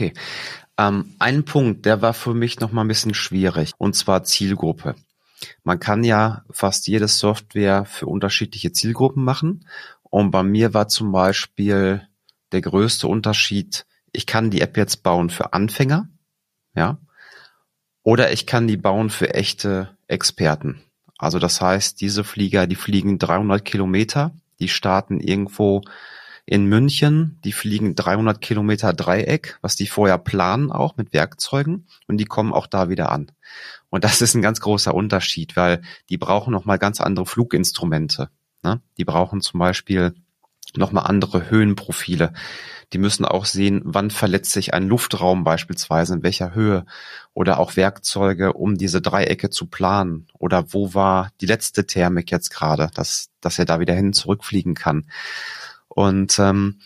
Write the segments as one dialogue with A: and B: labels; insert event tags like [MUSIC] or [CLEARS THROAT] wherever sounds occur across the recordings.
A: Okay. Ähm, ein Punkt, der war für mich noch mal ein bisschen schwierig, und zwar Zielgruppe. Man kann ja fast jede Software für unterschiedliche Zielgruppen machen. Und bei mir war zum Beispiel der größte Unterschied, ich kann die App jetzt bauen für Anfänger, ja, oder ich kann die bauen für echte Experten. Also das heißt, diese Flieger, die fliegen 300 Kilometer, die starten irgendwo in München, die fliegen 300 Kilometer Dreieck, was die vorher planen auch mit Werkzeugen und die kommen auch da wieder an. Und das ist ein ganz großer Unterschied, weil die brauchen nochmal ganz andere Fluginstrumente. Ne? Die brauchen zum Beispiel nochmal andere Höhenprofile. Die müssen auch sehen, wann verletzt sich ein Luftraum beispielsweise, in welcher Höhe oder auch Werkzeuge, um diese Dreiecke zu planen oder wo war die letzte Thermik jetzt gerade, dass, dass er da wieder hin zurückfliegen kann. Und ähm,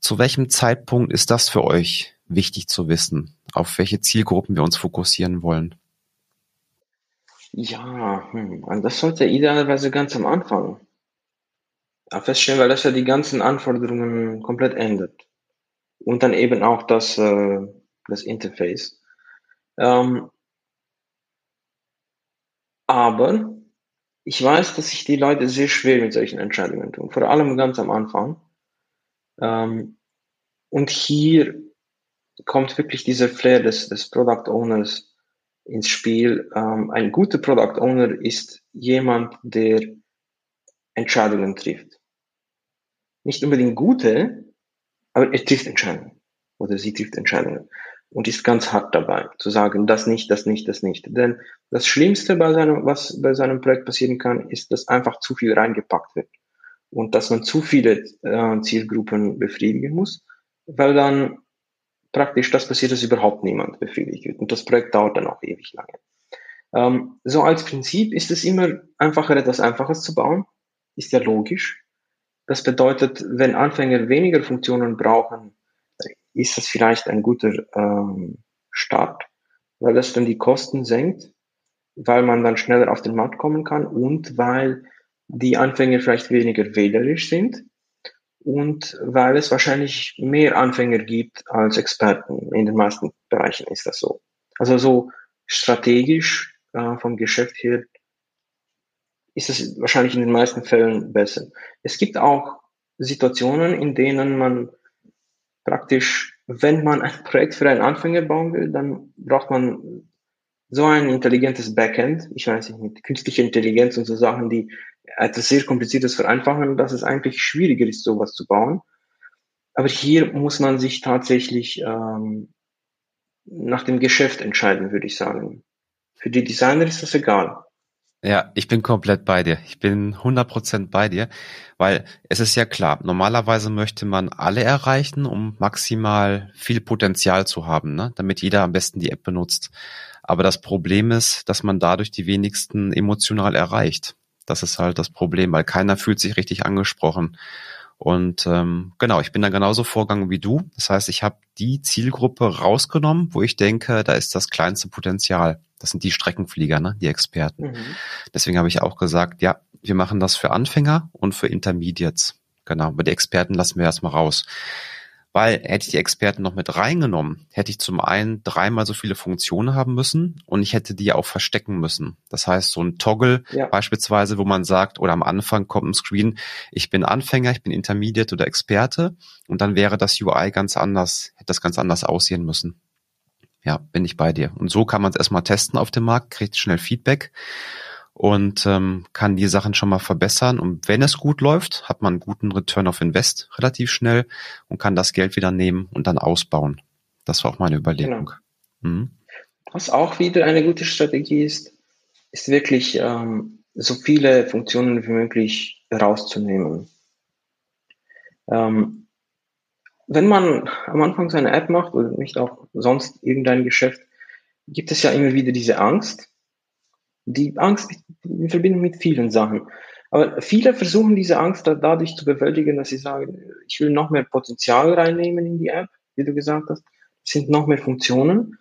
A: zu welchem Zeitpunkt ist das für euch wichtig zu wissen, auf welche Zielgruppen wir uns fokussieren wollen?
B: Ja, hm, das sollte idealerweise ganz am Anfang feststellen, weil das ja die ganzen Anforderungen komplett ändert. Und dann eben auch das, äh, das Interface. Ähm, aber ich weiß, dass sich die Leute sehr schwer mit solchen Entscheidungen tun, vor allem ganz am Anfang. Ähm, und hier kommt wirklich dieser Flair des, des Product Owners ins Spiel. Ähm, ein guter Product Owner ist jemand, der Entscheidungen trifft. Nicht unbedingt gute, aber er trifft Entscheidungen. Oder sie trifft Entscheidungen. Und ist ganz hart dabei, zu sagen, das nicht, das nicht, das nicht. Denn das Schlimmste bei seinem, was bei seinem Projekt passieren kann, ist, dass einfach zu viel reingepackt wird. Und dass man zu viele äh, Zielgruppen befriedigen muss, weil dann praktisch das passiert, dass überhaupt niemand befriedigt wird. Und das Projekt dauert dann auch ewig lange. Ähm, so als Prinzip ist es immer einfacher, etwas Einfaches zu bauen. Ist ja logisch. Das bedeutet, wenn Anfänger weniger Funktionen brauchen, ist das vielleicht ein guter ähm, Start, weil das dann die Kosten senkt, weil man dann schneller auf den Markt kommen kann und weil die Anfänger vielleicht weniger wählerisch sind und weil es wahrscheinlich mehr Anfänger gibt als Experten. In den meisten Bereichen ist das so. Also so strategisch äh, vom Geschäft her ist es wahrscheinlich in den meisten Fällen besser. Es gibt auch Situationen, in denen man praktisch, wenn man ein Projekt für einen Anfänger bauen will, dann braucht man so ein intelligentes Backend, ich weiß nicht, mit künstlicher Intelligenz und so Sachen, die etwas sehr Kompliziertes vereinfachen, dass es eigentlich schwieriger ist, sowas zu bauen. Aber hier muss man sich tatsächlich ähm, nach dem Geschäft entscheiden, würde ich sagen. Für die Designer ist das egal.
A: Ja, ich bin komplett bei dir. Ich bin 100% bei dir, weil es ist ja klar, normalerweise möchte man alle erreichen, um maximal viel Potenzial zu haben, ne? damit jeder am besten die App benutzt. Aber das Problem ist, dass man dadurch die wenigsten emotional erreicht. Das ist halt das Problem, weil keiner fühlt sich richtig angesprochen. Und ähm, genau, ich bin da genauso vorgegangen wie du. Das heißt, ich habe die Zielgruppe rausgenommen, wo ich denke, da ist das kleinste Potenzial. Das sind die Streckenflieger, ne? die Experten. Mhm. Deswegen habe ich auch gesagt, ja, wir machen das für Anfänger und für Intermediates. Genau, aber die Experten lassen wir erstmal raus. Weil hätte ich die Experten noch mit reingenommen, hätte ich zum einen dreimal so viele Funktionen haben müssen und ich hätte die auch verstecken müssen. Das heißt, so ein Toggle ja. beispielsweise, wo man sagt, oder am Anfang kommt ein Screen, ich bin Anfänger, ich bin Intermediate oder Experte und dann wäre das UI ganz anders, hätte das ganz anders aussehen müssen. Ja, bin ich bei dir. Und so kann man es erstmal testen auf dem Markt, kriegt schnell Feedback und ähm, kann die Sachen schon mal verbessern. Und wenn es gut läuft, hat man einen guten Return of Invest relativ schnell und kann das Geld wieder nehmen und dann ausbauen. Das war auch meine Überlegung.
B: Genau. Mhm. Was auch wieder eine gute Strategie ist, ist wirklich ähm, so viele Funktionen wie möglich rauszunehmen. Ähm, wenn man am Anfang seine App macht oder nicht auch sonst irgendein Geschäft, gibt es ja immer wieder diese Angst, die Angst in Verbindung mit vielen Sachen. Aber viele versuchen diese Angst dadurch zu bewältigen, dass sie sagen, ich will noch mehr Potenzial reinnehmen in die App, wie du gesagt hast. Es sind noch mehr Funktionen.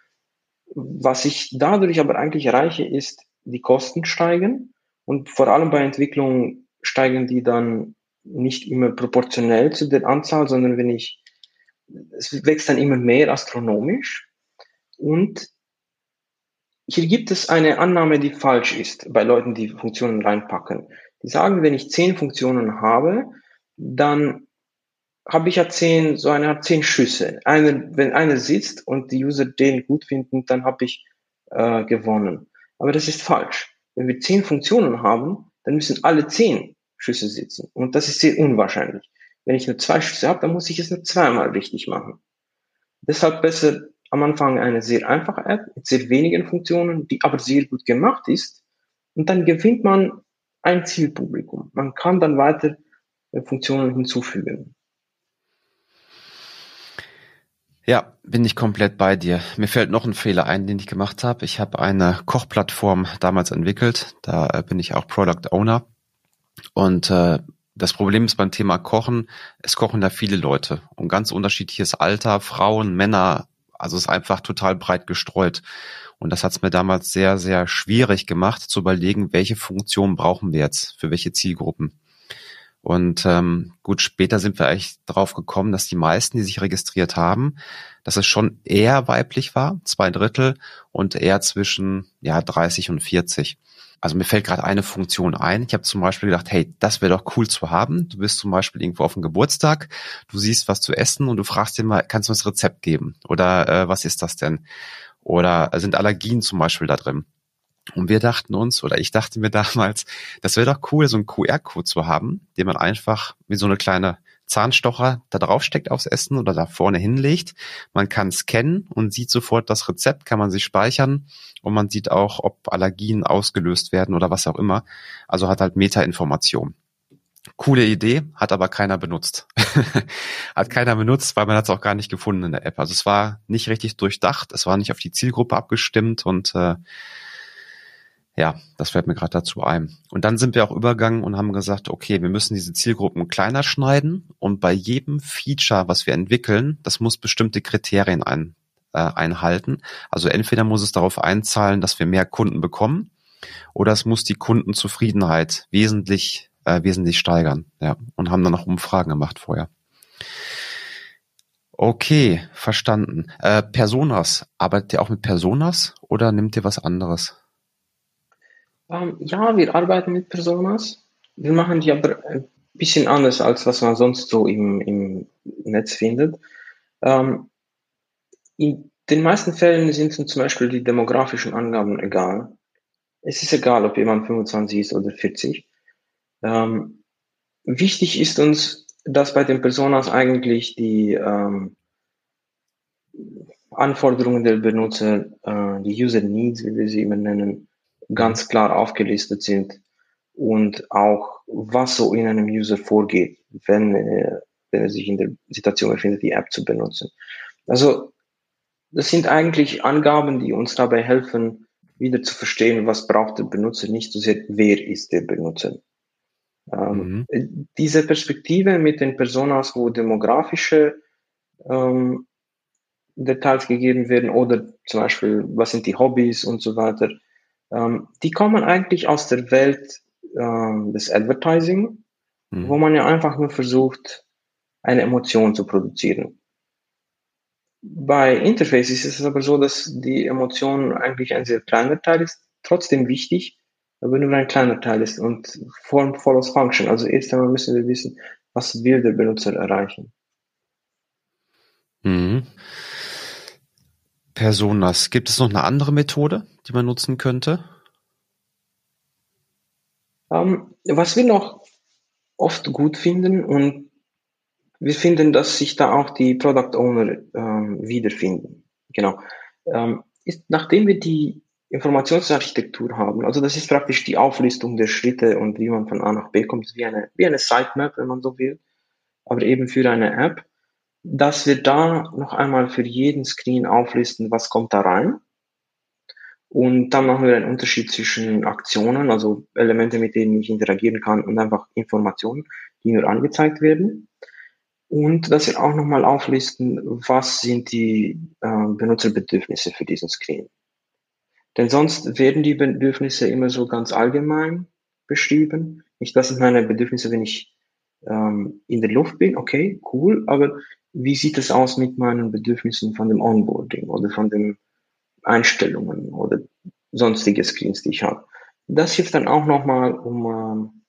B: Was ich dadurch aber eigentlich erreiche, ist, die Kosten steigen und vor allem bei Entwicklung steigen die dann nicht immer proportionell zu der Anzahl, sondern wenn ich es wächst dann immer mehr astronomisch und hier gibt es eine Annahme, die falsch ist bei Leuten, die Funktionen reinpacken. Die sagen, wenn ich zehn Funktionen habe, dann habe ich ja zehn, so eine Art zehn Schüsse. Eine, wenn eine sitzt und die User den gut finden, dann habe ich äh, gewonnen. Aber das ist falsch. Wenn wir zehn Funktionen haben, dann müssen alle zehn Schüsse sitzen. Und das ist sehr unwahrscheinlich. Wenn ich nur zwei Schüsse habe, dann muss ich es nur zweimal richtig machen. Deshalb besser am Anfang eine sehr einfache App mit sehr wenigen Funktionen, die aber sehr gut gemacht ist. Und dann gewinnt man ein Zielpublikum. Man kann dann weiter äh, Funktionen hinzufügen.
A: Ja, bin ich komplett bei dir. Mir fällt noch ein Fehler ein, den ich gemacht habe. Ich habe eine Kochplattform damals entwickelt. Da äh, bin ich auch Product Owner. Und äh, das Problem ist beim Thema Kochen, es kochen da viele Leute und ganz unterschiedliches Alter, Frauen, Männer, also ist einfach total breit gestreut. Und das hat es mir damals sehr, sehr schwierig gemacht, zu überlegen, welche Funktion brauchen wir jetzt für welche Zielgruppen. Und ähm, gut, später sind wir eigentlich drauf gekommen, dass die meisten, die sich registriert haben, dass es schon eher weiblich war, zwei Drittel, und eher zwischen ja 30 und 40. Also mir fällt gerade eine Funktion ein. Ich habe zum Beispiel gedacht, hey, das wäre doch cool zu haben. Du bist zum Beispiel irgendwo auf dem Geburtstag, du siehst was zu essen und du fragst dir mal, kannst du uns Rezept geben? Oder äh, was ist das denn? Oder sind Allergien zum Beispiel da drin? Und wir dachten uns, oder ich dachte mir [LAUGHS] damals, das wäre doch cool, so einen QR-Code zu haben, den man einfach wie so eine kleine Zahnstocher da draufsteckt aufs Essen oder da vorne hinlegt. Man kann scannen und sieht sofort das Rezept, kann man sich speichern und man sieht auch, ob Allergien ausgelöst werden oder was auch immer. Also hat halt Meta-Information. Coole Idee, hat aber keiner benutzt. [LAUGHS] hat keiner benutzt, weil man hat es auch gar nicht gefunden in der App. Also es war nicht richtig durchdacht, es war nicht auf die Zielgruppe abgestimmt und äh, ja, das fällt mir gerade dazu ein. Und dann sind wir auch übergegangen und haben gesagt, okay, wir müssen diese Zielgruppen kleiner schneiden und bei jedem Feature, was wir entwickeln, das muss bestimmte Kriterien ein, äh, einhalten. Also entweder muss es darauf einzahlen, dass wir mehr Kunden bekommen, oder es muss die Kundenzufriedenheit wesentlich, äh, wesentlich steigern. Ja, und haben dann noch Umfragen gemacht vorher. Okay, verstanden. Äh, Personas, arbeitet ihr auch mit Personas oder nimmt ihr was anderes?
B: Ähm, ja, wir arbeiten mit Personas. Wir machen die aber ein bisschen anders, als was man sonst so im, im Netz findet. Ähm, in den meisten Fällen sind zum Beispiel die demografischen Angaben egal. Es ist egal, ob jemand 25 ist oder 40. Ähm, wichtig ist uns, dass bei den Personas eigentlich die Anforderungen der Benutzer, äh, die User Needs, wie wir sie immer nennen, ganz klar aufgelistet sind und auch was so in einem User vorgeht, wenn, äh, wenn er sich in der Situation befindet, die App zu benutzen. Also das sind eigentlich Angaben, die uns dabei helfen, wieder zu verstehen, was braucht der Benutzer, nicht so sehr, wer ist der Benutzer. Ähm, mhm. Diese Perspektive mit den Personas, wo demografische ähm, Details gegeben werden oder zum Beispiel, was sind die Hobbys und so weiter, ähm, die kommen eigentlich aus der Welt ähm, des Advertising, mhm. wo man ja einfach nur versucht, eine Emotion zu produzieren. Bei Interfaces ist es aber so, dass die Emotion eigentlich ein sehr kleiner Teil ist, trotzdem wichtig, aber nur ein kleiner Teil ist und Form follows Function. Also erst einmal müssen wir wissen, was will der Benutzer erreichen.
A: Mhm. Personas. Gibt es noch eine andere Methode, die man nutzen könnte?
B: Ähm, was wir noch oft gut finden und wir finden, dass sich da auch die Product Owner ähm, wiederfinden. Genau. Ähm, ist, nachdem wir die Informationsarchitektur haben, also das ist praktisch die Auflistung der Schritte und wie man von A nach B kommt, wie eine, wie eine Sitemap, wenn man so will, aber eben für eine App dass wir da noch einmal für jeden Screen auflisten, was kommt da rein. Und dann machen wir einen Unterschied zwischen Aktionen, also Elemente, mit denen ich interagieren kann und einfach Informationen, die nur angezeigt werden. Und dass wir auch nochmal auflisten, was sind die äh, Benutzerbedürfnisse für diesen Screen. Denn sonst werden die Bedürfnisse immer so ganz allgemein beschrieben. Nicht, das sind meine Bedürfnisse, wenn ich ähm, in der Luft bin, okay, cool, aber wie sieht es aus mit meinen Bedürfnissen von dem Onboarding oder von den Einstellungen oder sonstige Screens, die ich habe. Das hilft dann auch nochmal, um, ähm,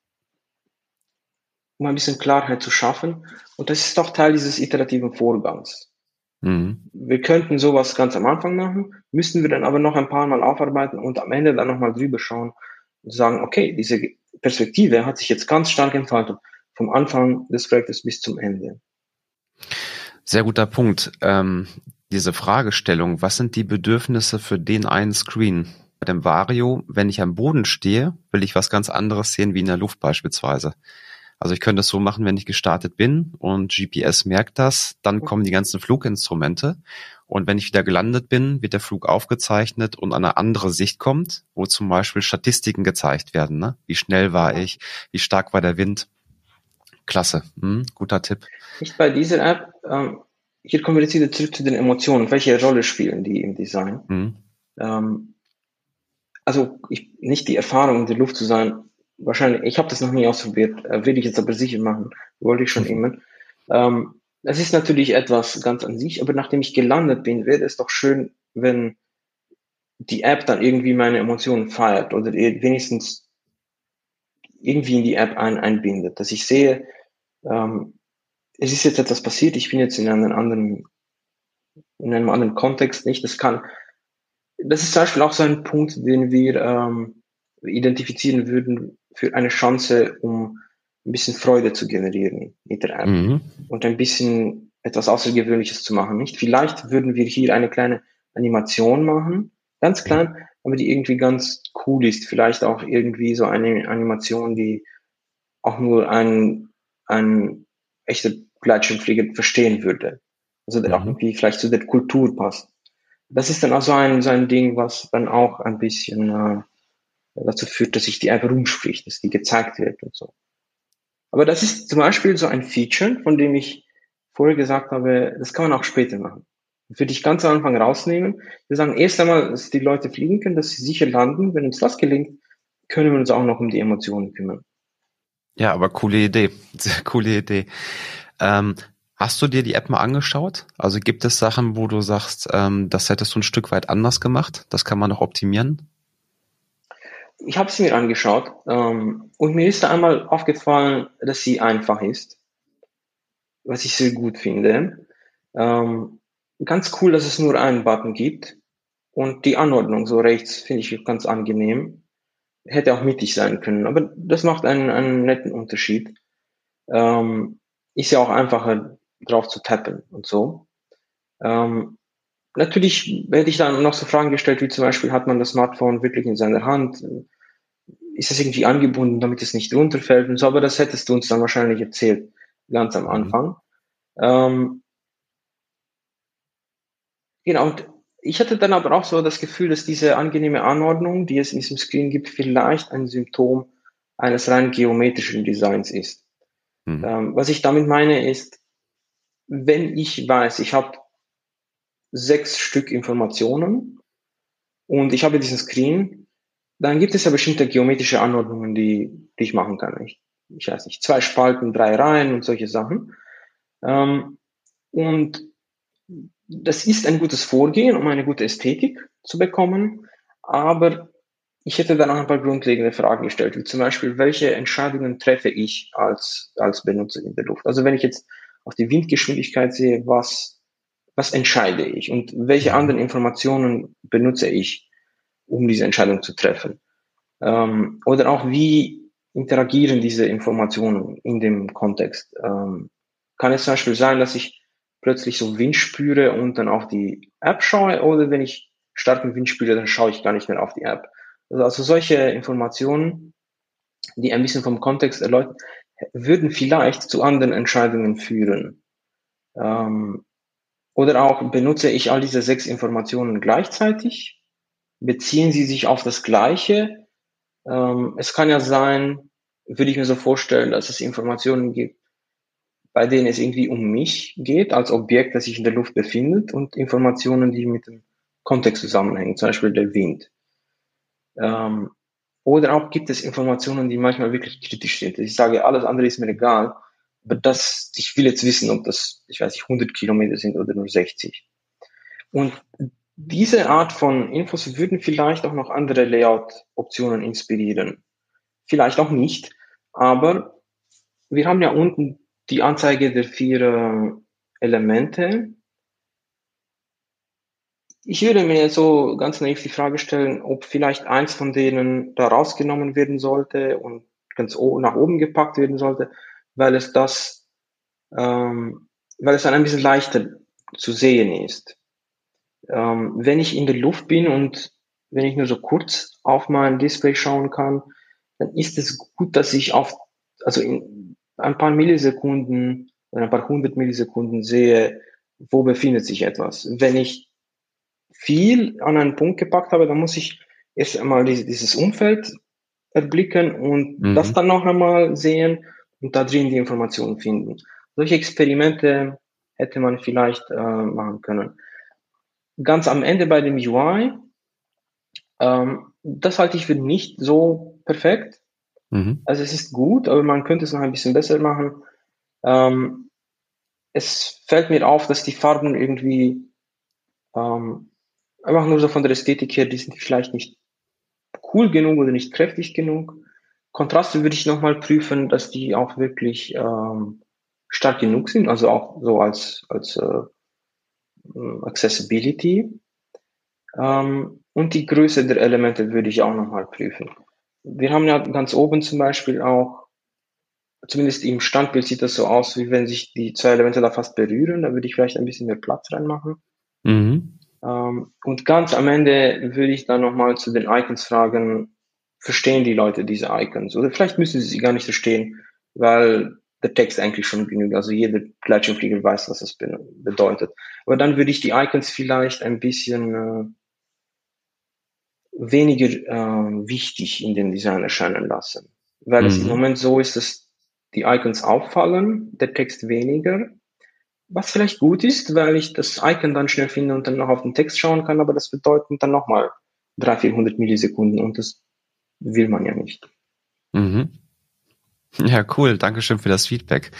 B: um ein bisschen Klarheit zu schaffen. Und das ist doch Teil dieses iterativen Vorgangs. Mhm. Wir könnten sowas ganz am Anfang machen, müssten wir dann aber noch ein paar Mal aufarbeiten und am Ende dann nochmal drüber schauen und sagen, okay, diese Perspektive hat sich jetzt ganz stark entfaltet, vom Anfang des Projektes bis zum Ende.
A: Sehr guter Punkt. Ähm, diese Fragestellung, was sind die Bedürfnisse für den einen Screen? Bei dem Vario, wenn ich am Boden stehe, will ich was ganz anderes sehen wie in der Luft beispielsweise. Also ich könnte es so machen, wenn ich gestartet bin und GPS merkt das, dann mhm. kommen die ganzen Fluginstrumente und wenn ich wieder gelandet bin, wird der Flug aufgezeichnet und eine andere Sicht kommt, wo zum Beispiel Statistiken gezeigt werden. Ne? Wie schnell war ich? Wie stark war der Wind? Klasse, hm, guter Tipp.
B: Nicht bei dieser App, ähm, hier kommen wir jetzt wieder zurück zu den Emotionen. Welche Rolle spielen die im Design? Mhm. Ähm, also ich, nicht die Erfahrung in der Luft zu sein, wahrscheinlich, ich habe das noch nie ausprobiert, äh, will ich jetzt aber sicher machen, wollte ich schon mhm. immer. Ähm, das ist natürlich etwas ganz an sich, aber nachdem ich gelandet bin, wäre es doch schön, wenn die App dann irgendwie meine Emotionen feiert oder wenigstens irgendwie in die App ein, einbindet, dass ich sehe, ähm, es ist jetzt etwas passiert, ich bin jetzt in einem anderen, in einem anderen Kontext nicht, das kann, das ist zum Beispiel auch so ein Punkt, den wir ähm, identifizieren würden für eine Chance, um ein bisschen Freude zu generieren mit der App mhm. und ein bisschen etwas Außergewöhnliches zu machen. Nicht? Vielleicht würden wir hier eine kleine Animation machen, ganz klein, aber die irgendwie ganz cool ist. Vielleicht auch irgendwie so eine Animation, die auch nur ein, ein echter Gleitschirmflieger verstehen würde. Also der mhm. auch irgendwie vielleicht zu der Kultur passt. Das ist dann auch so ein, so ein Ding, was dann auch ein bisschen äh, dazu führt, dass sich die einfach rumspricht, dass die gezeigt wird und so. Aber das ist zum Beispiel so ein Feature, von dem ich vorher gesagt habe, das kann man auch später machen. Das würde ich ganz am Anfang rausnehmen. Wir sagen erst einmal, dass die Leute fliegen können, dass sie sicher landen. Wenn uns das gelingt, können wir uns auch noch um die Emotionen kümmern.
A: Ja, aber coole Idee. [LAUGHS] Sehr coole Idee. Ähm, hast du dir die App mal angeschaut? Also gibt es Sachen, wo du sagst, ähm, das hättest du ein Stück weit anders gemacht? Das kann man noch optimieren?
B: ich habe sie mir angeschaut ähm, und mir ist da einmal aufgefallen, dass sie einfach ist, was ich sehr gut finde. Ähm, ganz cool, dass es nur einen Button gibt und die Anordnung so rechts finde ich ganz angenehm. Hätte auch mittig sein können, aber das macht einen, einen netten Unterschied. Ähm, ist ja auch einfacher drauf zu tappen und so. Ähm, Natürlich hätte ich dann noch so Fragen gestellt, wie zum Beispiel, hat man das Smartphone wirklich in seiner Hand? Ist es irgendwie angebunden, damit es nicht runterfällt und so, aber das hättest du uns dann wahrscheinlich erzählt, ganz am mhm. Anfang. Mhm. Ähm, genau, und ich hatte dann aber auch so das Gefühl, dass diese angenehme Anordnung, die es in diesem Screen gibt, vielleicht ein Symptom eines rein geometrischen Designs ist. Mhm. Ähm, was ich damit meine ist, wenn ich weiß, ich habe sechs Stück Informationen und ich habe diesen Screen, dann gibt es ja bestimmte geometrische Anordnungen, die, die ich machen kann. Ich, ich weiß nicht, zwei Spalten, drei Reihen und solche Sachen. Ähm, und das ist ein gutes Vorgehen, um eine gute Ästhetik zu bekommen, aber ich hätte dann auch ein paar grundlegende Fragen gestellt, wie zum Beispiel, welche Entscheidungen treffe ich als, als Benutzer in der Luft? Also wenn ich jetzt auf die Windgeschwindigkeit sehe, was was entscheide ich und welche anderen Informationen benutze ich, um diese Entscheidung zu treffen. Ähm, oder auch wie interagieren diese Informationen in dem Kontext. Ähm, kann es zum Beispiel sein, dass ich plötzlich so Wind spüre und dann auf die App schaue oder wenn ich starken Wind spüre, dann schaue ich gar nicht mehr auf die App. Also, also solche Informationen, die ein bisschen vom Kontext erläutern, würden vielleicht zu anderen Entscheidungen führen. Ähm, oder auch benutze ich all diese sechs Informationen gleichzeitig? Beziehen sie sich auf das Gleiche? Ähm, es kann ja sein, würde ich mir so vorstellen, dass es Informationen gibt, bei denen es irgendwie um mich geht, als Objekt, das sich in der Luft befindet, und Informationen, die mit dem Kontext zusammenhängen, zum Beispiel der Wind. Ähm, oder auch gibt es Informationen, die manchmal wirklich kritisch sind. Ich sage, alles andere ist mir egal. Aber das, ich will jetzt wissen, ob das, ich weiß nicht, 100 Kilometer sind oder nur 60. Und diese Art von Infos würden vielleicht auch noch andere Layout-Optionen inspirieren. Vielleicht auch nicht, aber wir haben ja unten die Anzeige der vier äh, Elemente. Ich würde mir so ganz naiv die Frage stellen, ob vielleicht eins von denen da rausgenommen werden sollte und ganz nach oben gepackt werden sollte, weil es das, ähm, weil es dann ein bisschen leichter zu sehen ist. Ähm, wenn ich in der Luft bin und wenn ich nur so kurz auf mein Display schauen kann, dann ist es gut, dass ich auf, also in ein paar Millisekunden oder ein paar hundert Millisekunden sehe, wo befindet sich etwas. Wenn ich viel an einen Punkt gepackt habe, dann muss ich erst einmal dieses Umfeld erblicken und mhm. das dann noch einmal sehen und da drin die Informationen finden. Solche Experimente hätte man vielleicht äh, machen können. Ganz am Ende bei dem UI, ähm, das halte ich für nicht so perfekt. Mhm. Also es ist gut, aber man könnte es noch ein bisschen besser machen. Ähm, es fällt mir auf, dass die Farben irgendwie ähm, einfach nur so von der Ästhetik her, die sind vielleicht nicht cool genug oder nicht kräftig genug. Kontraste würde ich nochmal prüfen, dass die auch wirklich ähm, stark genug sind, also auch so als, als äh, Accessibility. Ähm, und die Größe der Elemente würde ich auch nochmal prüfen. Wir haben ja ganz oben zum Beispiel auch, zumindest im Standbild sieht das so aus, wie wenn sich die zwei Elemente da fast berühren. Da würde ich vielleicht ein bisschen mehr Platz reinmachen. Mhm. Ähm, und ganz am Ende würde ich dann nochmal zu den Icons fragen, verstehen die Leute diese Icons? Oder vielleicht müssen sie sie gar nicht verstehen, weil der Text eigentlich schon genügt. Also jeder Gleitschirmflieger weiß, was das bedeutet. Aber dann würde ich die Icons vielleicht ein bisschen äh, weniger äh, wichtig in dem Design erscheinen lassen. Weil mhm. es im mhm. Moment so ist, dass die Icons auffallen, der Text weniger. Was vielleicht gut ist, weil ich das Icon dann schnell finde und dann noch auf den Text schauen kann, aber das bedeutet dann nochmal 300, 400 Millisekunden und das will man ja nicht.
A: Mhm. Ja, cool. Dankeschön für das Feedback.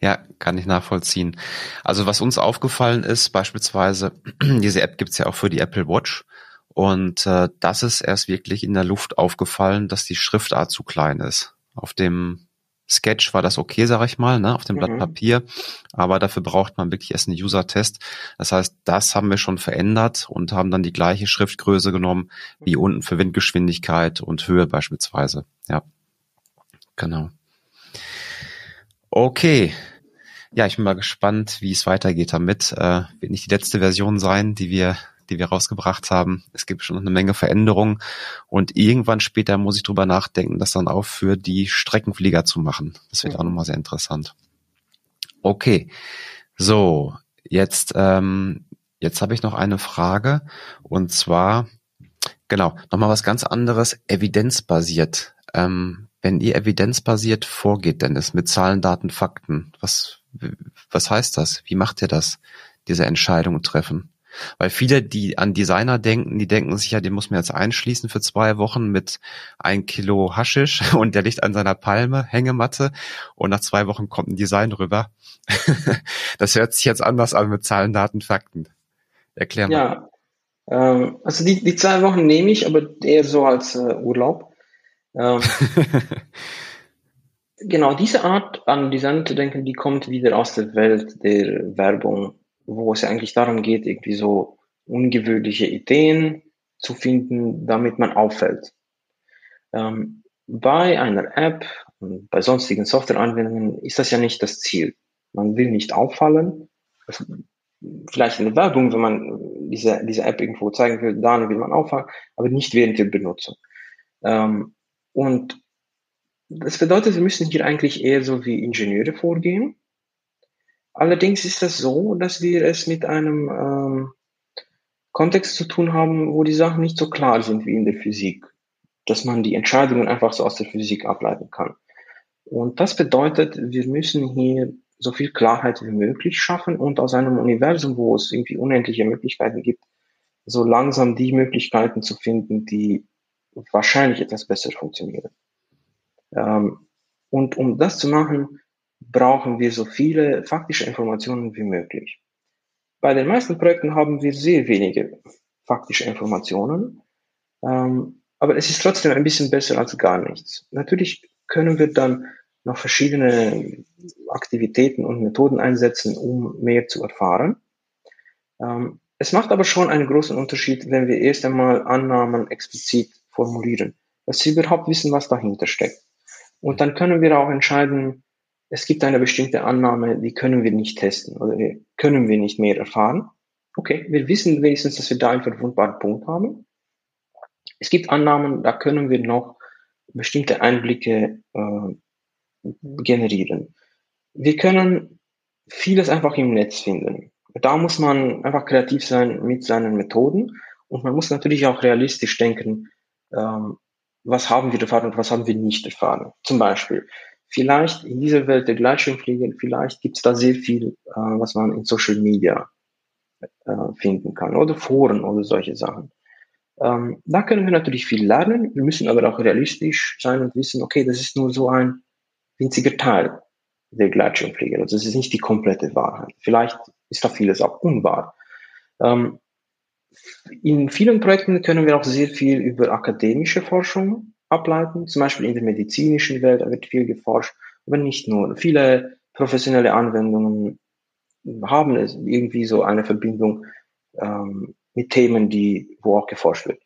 A: Ja, kann ich nachvollziehen. Also was uns aufgefallen ist, beispielsweise, [CLEARS THROAT] diese App gibt's ja auch für die Apple Watch. Und äh, das ist erst wirklich in der Luft aufgefallen, dass die Schriftart zu klein ist. Auf dem Sketch war das okay, sag ich mal, ne, auf dem mhm. Blatt Papier. Aber dafür braucht man wirklich erst einen User-Test. Das heißt, das haben wir schon verändert und haben dann die gleiche Schriftgröße genommen wie unten für Windgeschwindigkeit und Höhe beispielsweise. Ja, genau. Okay. Ja, ich bin mal gespannt, wie es weitergeht damit. Äh, wird nicht die letzte Version sein, die wir die wir rausgebracht haben. Es gibt schon eine Menge Veränderungen und irgendwann später muss ich drüber nachdenken, das dann auch für die Streckenflieger zu machen. Das wird mhm. auch nochmal sehr interessant. Okay, so jetzt ähm, jetzt habe ich noch eine Frage und zwar genau nochmal was ganz anderes, evidenzbasiert. Ähm, wenn ihr evidenzbasiert vorgeht, Dennis, mit Zahlen, Daten, Fakten, was was heißt das? Wie macht ihr das? Diese Entscheidungen treffen? Weil viele, die an Designer denken, die denken sich ja, den muss man jetzt einschließen für zwei Wochen mit ein Kilo Haschisch [LAUGHS] und der liegt an seiner Palme, Hängematte und nach zwei Wochen kommt ein Design rüber. [LAUGHS] das hört sich jetzt anders an mit Zahlen, Daten, Fakten. Erklär mal.
B: Ja, ähm, also die, die zwei Wochen nehme ich, aber eher so als äh, Urlaub. Ähm, [LAUGHS] genau, diese Art an Design zu denken, die kommt wieder aus der Welt der Werbung wo es eigentlich darum geht, irgendwie so ungewöhnliche Ideen zu finden, damit man auffällt. Ähm, bei einer App und bei sonstigen Softwareanwendungen ist das ja nicht das Ziel. Man will nicht auffallen. Vielleicht in der Werbung, wenn man diese, diese App irgendwo zeigen will, dann will man auffallen, aber nicht während der Benutzung. Ähm, und das bedeutet, wir müssen hier eigentlich eher so wie Ingenieure vorgehen Allerdings ist das so, dass wir es mit einem ähm, Kontext zu tun haben, wo die Sachen nicht so klar sind wie in der Physik. Dass man die Entscheidungen einfach so aus der Physik ableiten kann. Und das bedeutet, wir müssen hier so viel Klarheit wie möglich schaffen und aus einem Universum, wo es irgendwie unendliche Möglichkeiten gibt, so langsam die Möglichkeiten zu finden, die wahrscheinlich etwas besser funktionieren. Ähm, und um das zu machen, brauchen wir so viele faktische Informationen wie möglich. Bei den meisten Projekten haben wir sehr wenige faktische Informationen, ähm, aber es ist trotzdem ein bisschen besser als gar nichts. Natürlich können wir dann noch verschiedene Aktivitäten und Methoden einsetzen, um mehr zu erfahren. Ähm, es macht aber schon einen großen Unterschied, wenn wir erst einmal Annahmen explizit formulieren, dass sie überhaupt wissen, was dahinter steckt. Und dann können wir auch entscheiden, es gibt eine bestimmte Annahme, die können wir nicht testen oder können wir nicht mehr erfahren. Okay, wir wissen wenigstens, dass wir da einen verwundbaren Punkt haben. Es gibt Annahmen, da können wir noch bestimmte Einblicke äh, generieren. Wir können vieles einfach im Netz finden. Da muss man einfach kreativ sein mit seinen Methoden und man muss natürlich auch realistisch denken, ähm, was haben wir erfahren und was haben wir nicht erfahren. Zum Beispiel, vielleicht in dieser Welt der Gleitschirmfliegen, vielleicht gibt es da sehr viel, äh, was man in Social Media äh, finden kann oder Foren oder solche Sachen. Ähm, da können wir natürlich viel lernen. Wir müssen aber auch realistisch sein und wissen, okay, das ist nur so ein winziger Teil der Gleitschirmflieger. Also es ist nicht die komplette Wahrheit. Vielleicht ist da vieles auch unwahr. Ähm, in vielen Projekten können wir auch sehr viel über akademische Forschung ableiten. Zum Beispiel in der medizinischen Welt wird viel geforscht, aber nicht nur. Viele professionelle Anwendungen haben es irgendwie so eine Verbindung ähm, mit Themen, die, wo auch geforscht wird.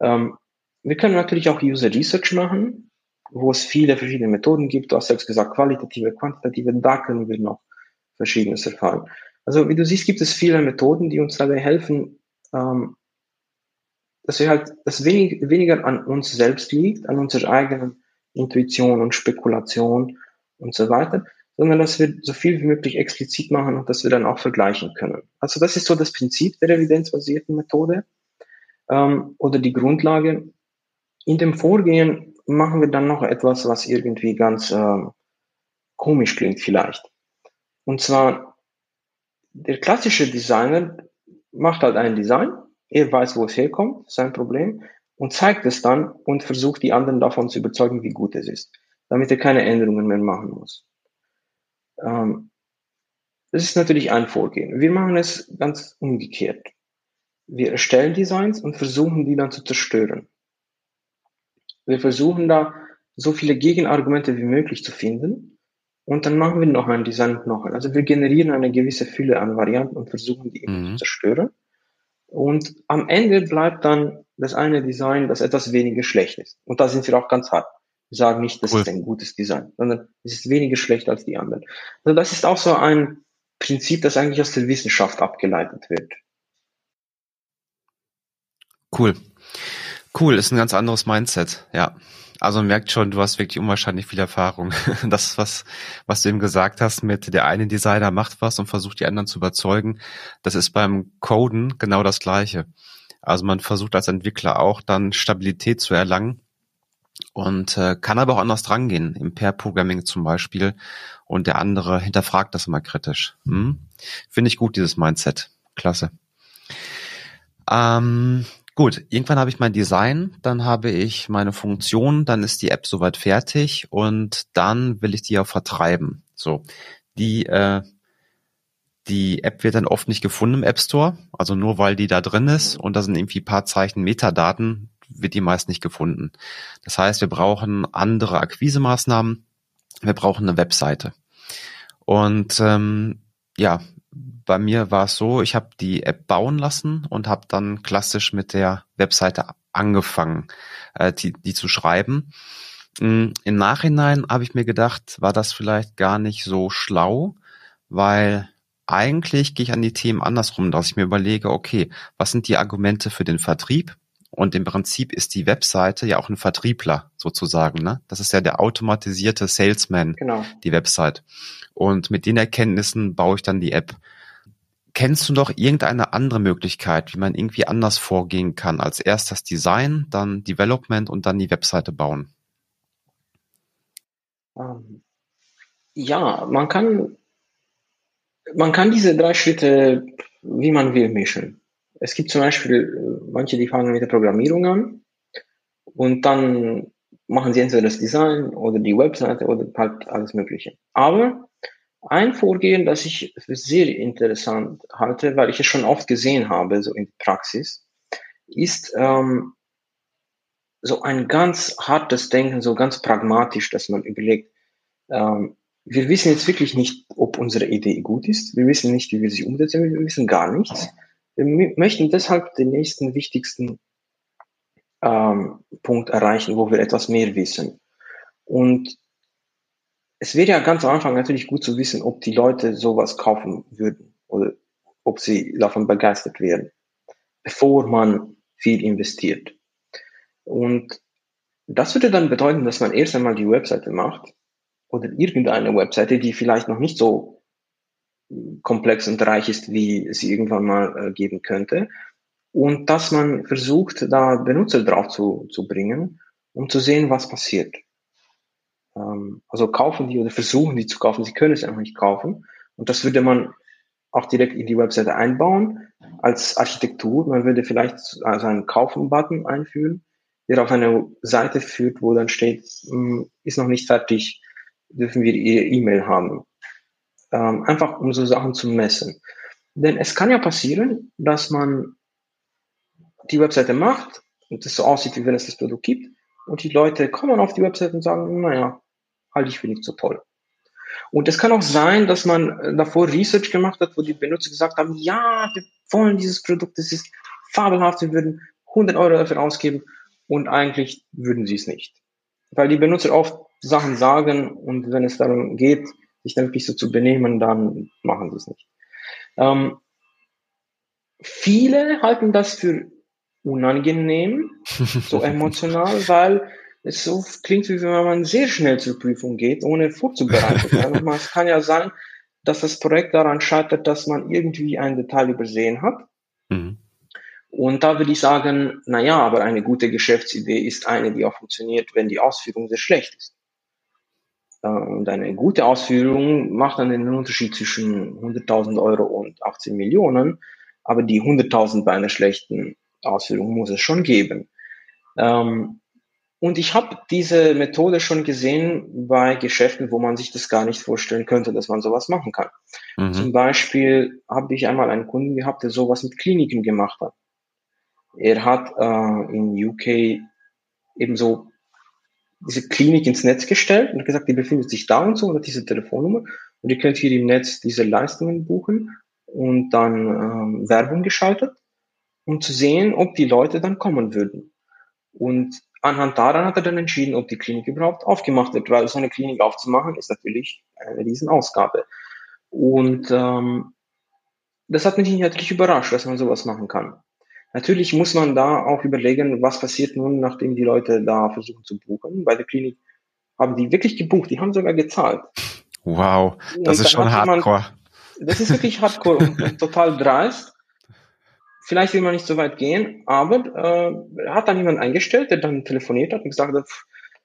B: Ähm, wir können natürlich auch User Research machen, wo es viele verschiedene Methoden gibt. Du hast selbst gesagt, qualitative, quantitative, da können wir noch Verschiedenes erfahren. Also wie du siehst, gibt es viele Methoden, die uns dabei helfen, ähm, dass wir halt, dass wenig, weniger an uns selbst liegt, an unserer eigenen Intuition und Spekulation und so weiter, sondern dass wir so viel wie möglich explizit machen und dass wir dann auch vergleichen können. Also das ist so das Prinzip der evidenzbasierten Methode ähm, oder die Grundlage. In dem Vorgehen machen wir dann noch etwas, was irgendwie ganz ähm, komisch klingt vielleicht. Und zwar der klassische Designer macht halt ein Design, er weiß, wo es herkommt, sein Problem, und zeigt es dann und versucht die anderen davon zu überzeugen, wie gut es ist, damit er keine Änderungen mehr machen muss. Ähm, das ist natürlich ein Vorgehen. Wir machen es ganz umgekehrt. Wir erstellen Designs und versuchen die dann zu zerstören. Wir versuchen da so viele Gegenargumente wie möglich zu finden und dann machen wir noch ein Design noch. Also wir generieren eine gewisse Fülle an Varianten und versuchen die mhm. zu zerstören. Und am Ende bleibt dann das eine Design, das etwas weniger schlecht ist. Und da sind wir auch ganz hart. Wir sagen nicht, das cool. ist ein gutes Design, sondern es ist weniger schlecht als die anderen. Also das ist auch so ein Prinzip, das eigentlich aus der Wissenschaft abgeleitet wird.
A: Cool. Cool, ist ein ganz anderes Mindset, ja. Also man merkt schon, du hast wirklich unwahrscheinlich viel Erfahrung. [LAUGHS] Das, was, was du eben gesagt hast, mit der eine Designer macht was und versucht die anderen zu überzeugen, das ist beim Coden genau das Gleiche. Also man versucht als Entwickler auch dann Stabilität zu erlangen und äh, kann aber auch anders drangehen, im Pair-Programming zum Beispiel. Und der andere hinterfragt das mal kritisch. Hm? Finde ich gut, dieses Mindset. Klasse. Ähm, Gut, irgendwann habe ich mein Design, dann habe ich meine Funktion, dann ist die App soweit fertig und dann will ich die auch vertreiben. So, die äh, die App wird dann oft nicht gefunden im App Store, also nur weil die da drin ist und da sind irgendwie paar Zeichen Metadaten, wird die meist nicht gefunden. Das heißt, wir brauchen andere Akquisemaßnahmen, wir brauchen eine Webseite. Und ähm, ja, bei mir war es so, ich habe die App bauen lassen und habe dann klassisch mit der Webseite angefangen, äh, die, die zu schreiben. Mm, Im Nachhinein habe ich mir gedacht, war das vielleicht gar nicht so schlau, weil eigentlich gehe ich an die Themen andersrum, dass ich mir überlege, okay, was sind die Argumente für den Vertrieb? Und im Prinzip ist die Webseite ja auch ein Vertriebler sozusagen. Ne? Das ist ja der automatisierte Salesman, genau. die Website. Und mit den Erkenntnissen baue ich dann die App. Kennst du noch irgendeine andere Möglichkeit, wie man irgendwie anders vorgehen kann, als erst das Design, dann Development und dann die Webseite bauen?
B: Ähm, ja, man kann, man kann diese drei Schritte, wie man will, mischen. Es gibt zum Beispiel äh, manche, die fangen mit der Programmierung an und dann machen sie entweder das Design oder die Webseite oder halt alles Mögliche. Aber Ein Vorgehen, das ich für sehr interessant halte, weil ich es schon oft gesehen habe, so in Praxis, ist ähm, so ein ganz hartes Denken, so ganz pragmatisch, dass man überlegt, ähm, wir wissen jetzt wirklich nicht, ob unsere Idee gut ist. Wir wissen nicht, wie wir sie umsetzen. Wir wissen gar nichts. Wir möchten deshalb den nächsten wichtigsten ähm, Punkt erreichen, wo wir etwas mehr wissen. Und es wäre ja ganz am Anfang natürlich gut zu wissen, ob die Leute sowas kaufen würden oder ob sie davon begeistert werden, bevor man viel investiert. Und das würde dann bedeuten, dass man erst einmal die Webseite macht oder irgendeine Webseite, die vielleicht noch nicht so komplex und reich ist, wie sie irgendwann mal äh, geben könnte. Und dass man versucht, da Benutzer drauf zu, zu bringen, um zu sehen, was passiert. Ähm, also kaufen die oder versuchen die zu kaufen, sie können es einfach nicht kaufen. Und das würde man auch direkt in die Webseite einbauen als Architektur. Man würde vielleicht also einen Kaufen-Button einführen, der auf eine Seite führt, wo dann steht, hm, ist noch nicht fertig, dürfen wir Ihre E-Mail haben. Ähm, einfach um so Sachen zu messen. Denn es kann ja passieren, dass man die Webseite macht und es so aussieht, wie wenn es das Produkt gibt und die Leute kommen auf die Webseite und sagen, naja, halte ich für nicht so toll. Und es kann auch sein, dass man davor Research gemacht hat, wo die Benutzer gesagt haben, ja, wir wollen dieses Produkt, das ist fabelhaft, wir würden 100 Euro dafür ausgeben und eigentlich würden sie es nicht. Weil die Benutzer oft Sachen sagen und wenn es darum geht, sich dann wirklich so zu benehmen, dann machen sie es nicht. Ähm, viele halten das für unangenehm, [LAUGHS] so emotional, weil es so klingt, wie wenn man sehr schnell zur Prüfung geht, ohne vorzubereiten. [LAUGHS] es kann ja sein, dass das Projekt daran scheitert, dass man irgendwie ein Detail übersehen hat. Mhm. Und da würde ich sagen, na ja, aber eine gute Geschäftsidee ist eine, die auch funktioniert, wenn die Ausführung sehr schlecht ist. Äh, und eine gute Ausführung macht dann den Unterschied zwischen 100.000 Euro und 18 Millionen. Aber die 100.000 bei einer schlechten Ausführung muss es schon geben. Ähm, und ich habe diese Methode schon gesehen bei Geschäften, wo man sich das gar nicht vorstellen könnte, dass man sowas machen kann. Mhm. Zum Beispiel habe ich einmal einen Kunden gehabt, der sowas mit Kliniken gemacht hat. Er hat äh, in UK ebenso diese Klinik ins Netz gestellt und hat gesagt, die befindet sich da und so und hat diese Telefonnummer und ihr könnt hier im Netz diese Leistungen buchen und dann ähm, Werbung geschaltet, um zu sehen, ob die Leute dann kommen würden. Und anhand daran hat er dann entschieden, ob die Klinik überhaupt aufgemacht wird, weil so eine Klinik aufzumachen ist natürlich eine Riesenausgabe. Und ähm, das hat mich natürlich überrascht, dass man sowas machen kann. Natürlich muss man da auch überlegen, was passiert nun, nachdem die Leute da versuchen zu buchen. Bei der Klinik haben die wirklich gebucht, die haben sogar gezahlt.
A: Wow, das ist schon hardcore.
B: Jemand, das ist wirklich hardcore und total dreist. Vielleicht will man nicht so weit gehen, aber äh, hat dann jemand eingestellt, der dann telefoniert hat und gesagt hat,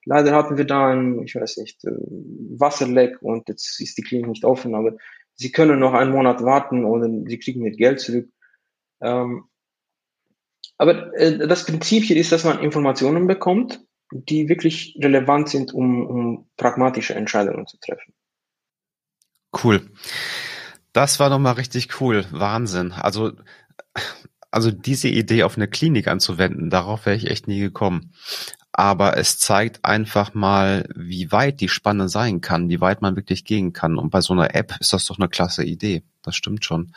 B: leider hatten wir da ein, ich weiß nicht, äh, Wasserleck und jetzt ist die Klinik nicht offen, aber Sie können noch einen Monat warten oder Sie kriegen ihr Geld zurück. Ähm, aber äh, das Prinzip hier ist, dass man Informationen bekommt, die wirklich relevant sind, um, um pragmatische Entscheidungen zu treffen.
A: Cool. Das war nochmal richtig cool. Wahnsinn. Also, also diese Idee auf eine Klinik anzuwenden, darauf wäre ich echt nie gekommen. Aber es zeigt einfach mal, wie weit die Spanne sein kann, wie weit man wirklich gehen kann. Und bei so einer App ist das doch eine klasse Idee. Das stimmt schon.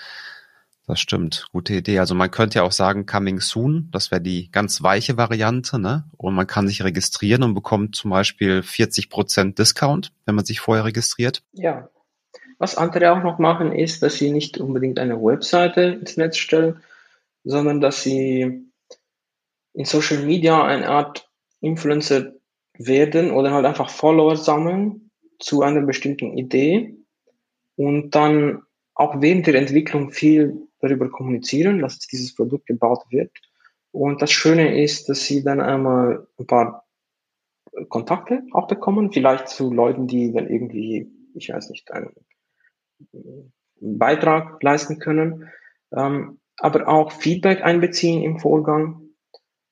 A: Das stimmt, gute Idee. Also man könnte ja auch sagen Coming Soon, das wäre die ganz weiche Variante, ne? Und man kann sich registrieren und bekommt zum Beispiel 40 Prozent Discount, wenn man sich vorher registriert.
B: Ja. Was andere auch noch machen, ist, dass sie nicht unbedingt eine Webseite ins Netz stellen, sondern dass sie in Social Media eine Art Influencer werden oder halt einfach Follower sammeln zu einer bestimmten Idee und dann auch während der Entwicklung viel darüber kommunizieren, dass dieses Produkt gebaut wird. Und das Schöne ist, dass sie dann einmal ein paar Kontakte auch bekommen, vielleicht zu Leuten, die dann irgendwie, ich weiß nicht, einen Beitrag leisten können, ähm, aber auch Feedback einbeziehen im Vorgang.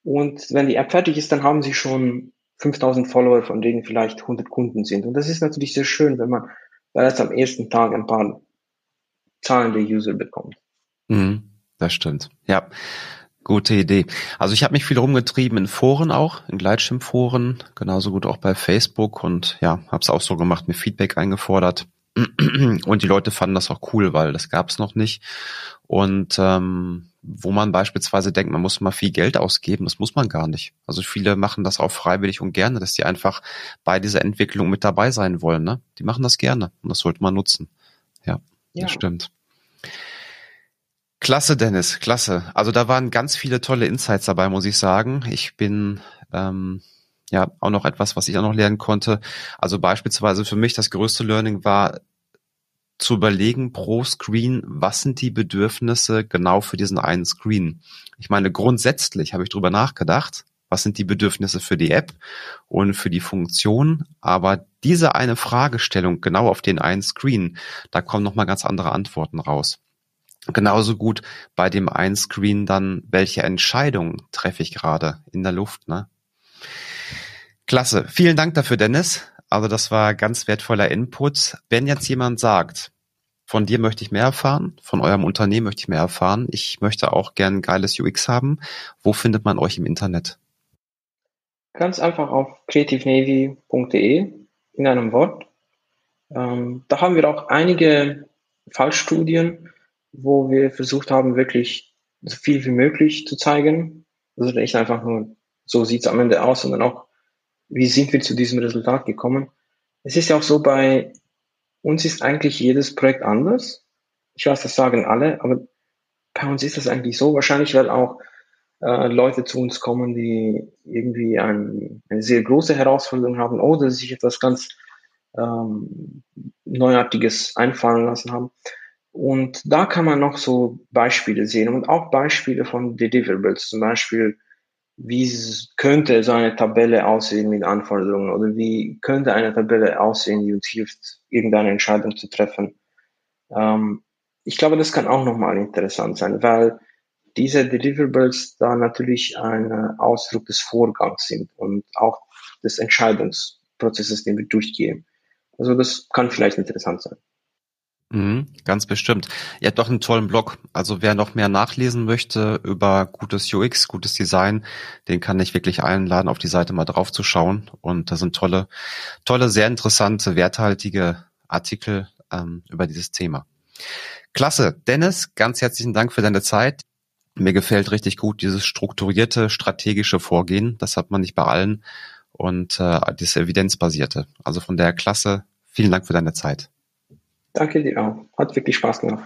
B: Und wenn die App fertig ist, dann haben sie schon 5000 Follower, von denen vielleicht 100 Kunden sind. Und das ist natürlich sehr schön, wenn man bereits am ersten Tag ein paar zahlende User bekommt.
A: Mhm, das stimmt. Ja. Gute Idee. Also ich habe mich viel rumgetrieben in Foren auch, in Gleitschirmforen, genauso gut auch bei Facebook und ja, habe es auch so gemacht, mir Feedback eingefordert. Und die Leute fanden das auch cool, weil das gab es noch nicht. Und ähm, wo man beispielsweise denkt, man muss mal viel Geld ausgeben, das muss man gar nicht. Also viele machen das auch freiwillig und gerne, dass die einfach bei dieser Entwicklung mit dabei sein wollen. Ne? Die machen das gerne und das sollte man nutzen. Ja, ja. das stimmt. Klasse, Dennis, klasse. Also da waren ganz viele tolle Insights dabei, muss ich sagen. Ich bin ähm, ja auch noch etwas, was ich auch noch lernen konnte. Also beispielsweise für mich das größte Learning war zu überlegen pro Screen, was sind die Bedürfnisse genau für diesen einen Screen. Ich meine, grundsätzlich habe ich drüber nachgedacht, was sind die Bedürfnisse für die App und für die Funktion, aber diese eine Fragestellung genau auf den einen Screen, da kommen nochmal ganz andere Antworten raus. Genauso gut bei dem einen Screen dann, welche Entscheidung treffe ich gerade in der Luft, ne? Klasse. Vielen Dank dafür, Dennis. Also das war ganz wertvoller Input. Wenn jetzt jemand sagt, von dir möchte ich mehr erfahren, von eurem Unternehmen möchte ich mehr erfahren, ich möchte auch gern geiles UX haben, wo findet man euch im Internet?
B: Ganz einfach auf creativenavy.de in einem Wort. Ähm, da haben wir auch einige Fallstudien, wo wir versucht haben, wirklich so viel wie möglich zu zeigen. Also nicht einfach nur, so sieht es am Ende aus, sondern auch wie sind wir zu diesem Resultat gekommen? Es ist ja auch so, bei uns ist eigentlich jedes Projekt anders. Ich weiß, das sagen alle, aber bei uns ist das eigentlich so. Wahrscheinlich, weil auch äh, Leute zu uns kommen, die irgendwie ein, eine sehr große Herausforderung haben oder sich etwas ganz ähm, Neuartiges einfallen lassen haben. Und da kann man noch so Beispiele sehen und auch Beispiele von Deliverables, zum Beispiel wie könnte so eine Tabelle aussehen mit Anforderungen oder wie könnte eine Tabelle aussehen, die uns hilft, irgendeine Entscheidung zu treffen. Ähm, ich glaube, das kann auch nochmal interessant sein, weil diese Deliverables da natürlich ein Ausdruck des Vorgangs sind und auch des Entscheidungsprozesses, den wir durchgehen. Also das kann vielleicht interessant sein.
A: Mhm, ganz bestimmt. Ihr habt doch einen tollen Blog. Also wer noch mehr nachlesen möchte über gutes UX, gutes Design, den kann ich wirklich einladen, auf die Seite mal drauf zu schauen. Und da sind tolle, tolle, sehr interessante, werthaltige Artikel ähm, über dieses Thema. Klasse. Dennis, ganz herzlichen Dank für deine Zeit. Mir gefällt richtig gut dieses strukturierte, strategische Vorgehen. Das hat man nicht bei allen. Und äh, das evidenzbasierte. Also von der Klasse, vielen Dank für deine Zeit.
B: Danke dir auch. Hat wirklich Spaß gemacht.